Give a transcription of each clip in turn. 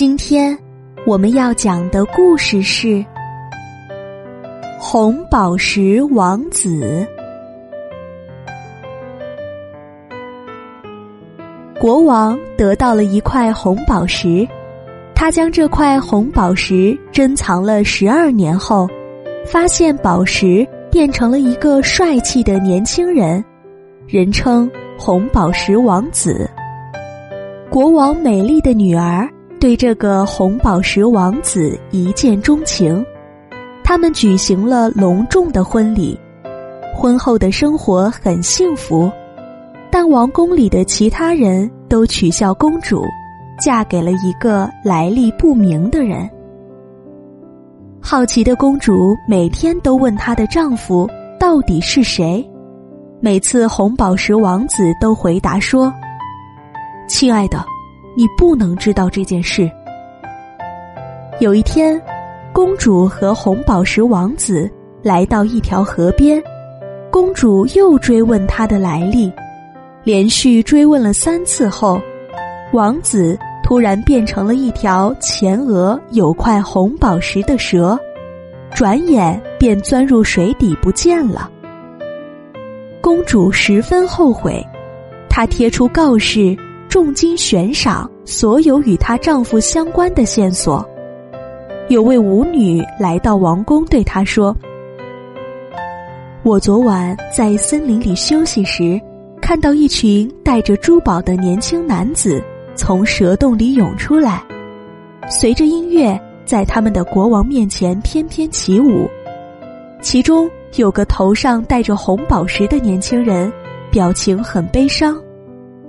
今天我们要讲的故事是《红宝石王子》。国王得到了一块红宝石，他将这块红宝石珍藏了十二年后，发现宝石变成了一个帅气的年轻人，人称红宝石王子。国王美丽的女儿。对这个红宝石王子一见钟情，他们举行了隆重的婚礼，婚后的生活很幸福，但王宫里的其他人都取笑公主嫁给了一个来历不明的人。好奇的公主每天都问她的丈夫到底是谁，每次红宝石王子都回答说：“亲爱的。”你不能知道这件事。有一天，公主和红宝石王子来到一条河边，公主又追问他的来历，连续追问了三次后，王子突然变成了一条前额有块红宝石的蛇，转眼便钻入水底不见了。公主十分后悔，她贴出告示。重金悬赏所有与她丈夫相关的线索。有位舞女来到王宫，对她说：“我昨晚在森林里休息时，看到一群带着珠宝的年轻男子从蛇洞里涌出来，随着音乐在他们的国王面前翩翩起舞。其中有个头上戴着红宝石的年轻人，表情很悲伤。”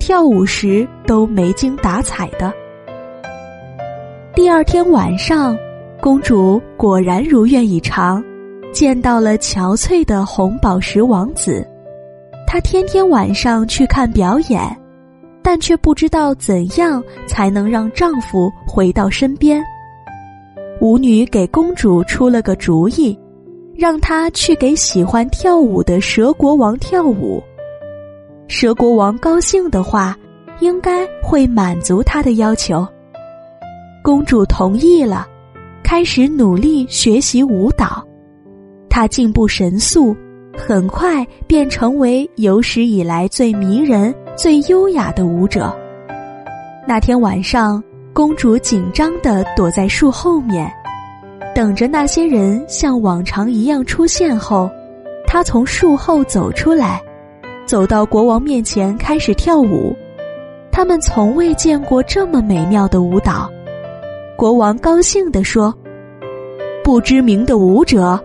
跳舞时都没精打采的。第二天晚上，公主果然如愿以偿，见到了憔悴的红宝石王子。她天天晚上去看表演，但却不知道怎样才能让丈夫回到身边。舞女给公主出了个主意，让她去给喜欢跳舞的蛇国王跳舞。蛇国王高兴的话，应该会满足他的要求。公主同意了，开始努力学习舞蹈。她进步神速，很快便成为有史以来最迷人、最优雅的舞者。那天晚上，公主紧张的躲在树后面，等着那些人像往常一样出现后，她从树后走出来。走到国王面前，开始跳舞。他们从未见过这么美妙的舞蹈。国王高兴地说：“不知名的舞者，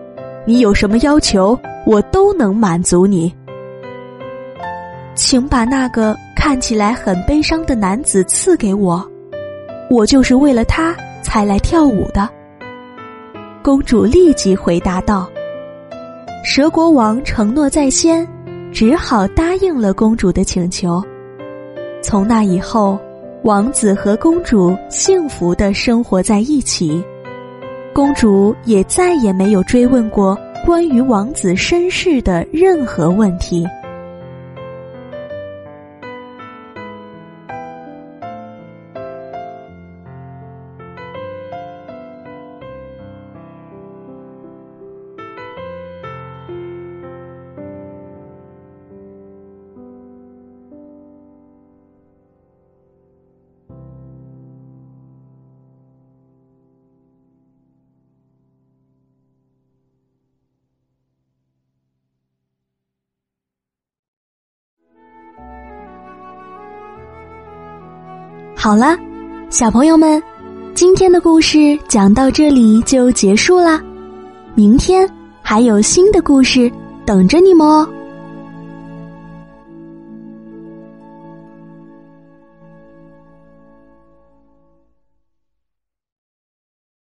你有什么要求，我都能满足你。请把那个看起来很悲伤的男子赐给我，我就是为了他才来跳舞的。”公主立即回答道：“蛇国王承诺在先。”只好答应了公主的请求。从那以后，王子和公主幸福的生活在一起，公主也再也没有追问过关于王子身世的任何问题。好了，小朋友们，今天的故事讲到这里就结束啦。明天还有新的故事等着你们哦。